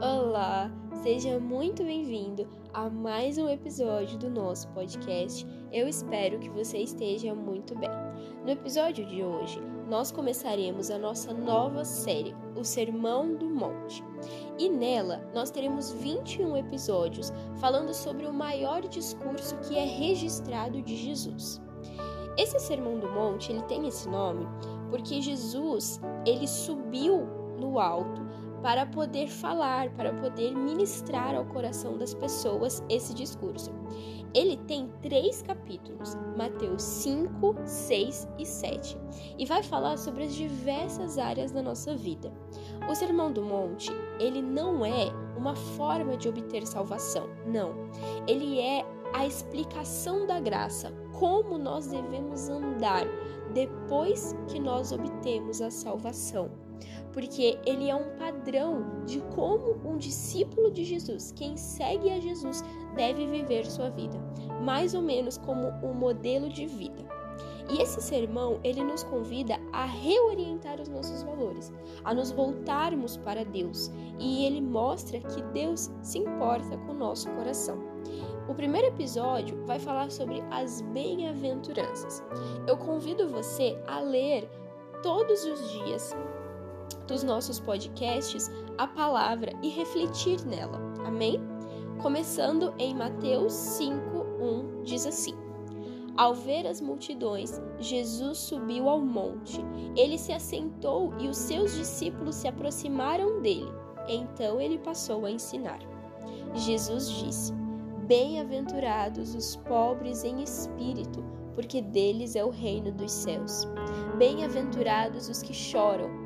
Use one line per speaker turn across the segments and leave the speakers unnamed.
Olá, seja muito bem-vindo a mais um episódio do nosso podcast. Eu espero que você esteja muito bem. No episódio de hoje, nós começaremos a nossa nova série, O Sermão do Monte. E nela, nós teremos 21 episódios falando sobre o maior discurso que é registrado de Jesus. Esse Sermão do Monte, ele tem esse nome porque Jesus, ele subiu no alto para poder falar, para poder ministrar ao coração das pessoas esse discurso. Ele tem três capítulos, Mateus 5, 6 e 7, e vai falar sobre as diversas áreas da nossa vida. O Sermão do Monte, ele não é uma forma de obter salvação, não. Ele é a explicação da graça, como nós devemos andar depois que nós obtemos a salvação. Porque ele é um padrão de como um discípulo de Jesus, quem segue a Jesus, deve viver sua vida, mais ou menos como um modelo de vida. E esse sermão, ele nos convida a reorientar os nossos valores, a nos voltarmos para Deus, e ele mostra que Deus se importa com o nosso coração. O primeiro episódio vai falar sobre as bem-aventuranças. Eu convido você a ler todos os dias dos nossos podcasts a palavra e refletir nela. Amém? Começando em Mateus 5:1 diz assim: Ao ver as multidões, Jesus subiu ao monte. Ele se assentou e os seus discípulos se aproximaram dele. Então ele passou a ensinar. Jesus disse: Bem-aventurados os pobres em espírito, porque deles é o reino dos céus. Bem-aventurados os que choram,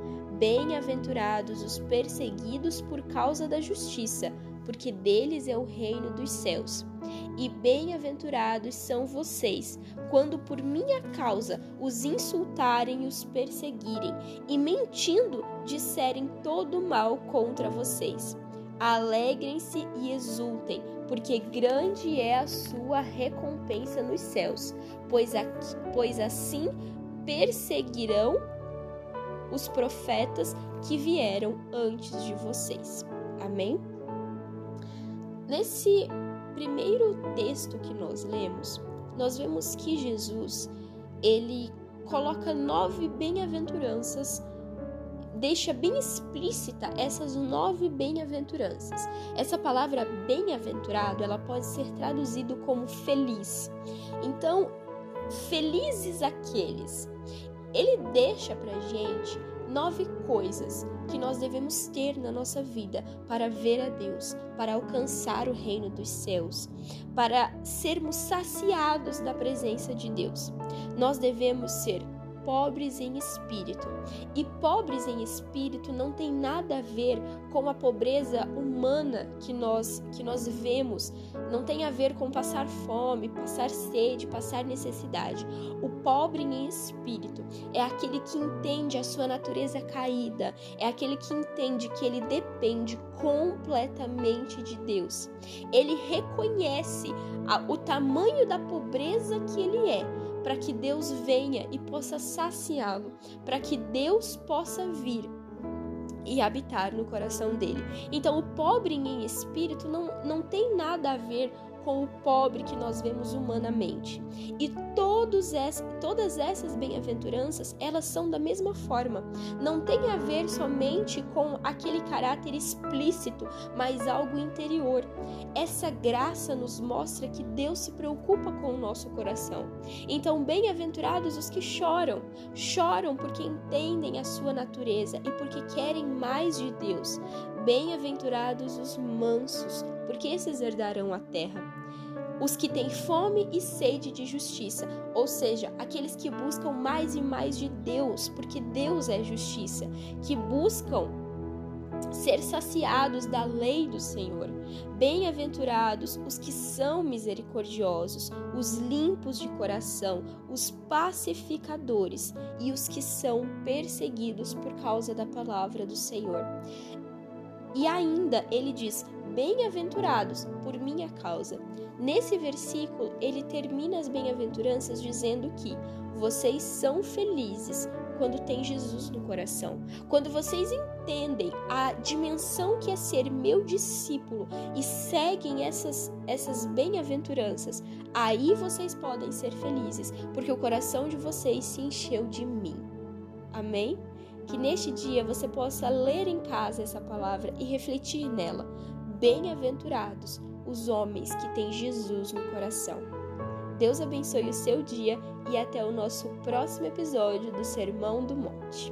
Bem-aventurados os perseguidos por causa da justiça, porque deles é o reino dos céus. E bem-aventurados são vocês, quando por minha causa os insultarem e os perseguirem, e mentindo disserem todo mal contra vocês. Alegrem-se e exultem, porque grande é a sua recompensa nos céus, pois, aqui, pois assim perseguirão os profetas que vieram antes de vocês. Amém? Nesse primeiro texto que nós lemos, nós vemos que Jesus ele coloca nove bem-aventuranças deixa bem explícita essas nove bem-aventuranças. Essa palavra bem-aventurado, ela pode ser traduzido como feliz. Então, felizes aqueles. Ele deixa pra gente nove coisas que nós devemos ter na nossa vida para ver a Deus, para alcançar o reino dos céus, para sermos saciados da presença de Deus. Nós devemos ser pobres em espírito. E pobres em espírito não tem nada a ver com a pobreza humana que nós que nós vemos, não tem a ver com passar fome, passar sede, passar necessidade. O pobre em espírito é aquele que entende a sua natureza caída, é aquele que entende que ele depende completamente de Deus. Ele reconhece a, o tamanho da pobreza que ele é para que Deus venha e possa saciá-lo, para que Deus possa vir e habitar no coração dele. Então, o pobre em espírito não, não tem nada a ver com o pobre que nós vemos humanamente. E todos ess, todas essas bem-aventuranças, elas são da mesma forma. Não tem a ver somente com aquele caráter explícito, mas algo interior. Essa graça nos mostra que Deus se preocupa com o nosso coração. Então, bem-aventurados os que choram. Choram porque entendem a sua natureza e porque querem mais de Deus. Bem-aventurados os mansos, porque esses herdarão a terra. Os que têm fome e sede de justiça, ou seja, aqueles que buscam mais e mais de Deus, porque Deus é justiça, que buscam ser saciados da lei do Senhor. Bem-aventurados os que são misericordiosos, os limpos de coração, os pacificadores e os que são perseguidos por causa da palavra do Senhor. E ainda ele diz: Bem-aventurados por minha causa. Nesse versículo, ele termina as bem-aventuranças dizendo que vocês são felizes quando tem Jesus no coração. Quando vocês entendem a dimensão que é ser meu discípulo e seguem essas, essas bem-aventuranças, aí vocês podem ser felizes, porque o coração de vocês se encheu de mim. Amém? Que neste dia você possa ler em casa essa palavra e refletir nela. Bem-aventurados os homens que têm Jesus no coração. Deus abençoe o seu dia e até o nosso próximo episódio do Sermão do Monte.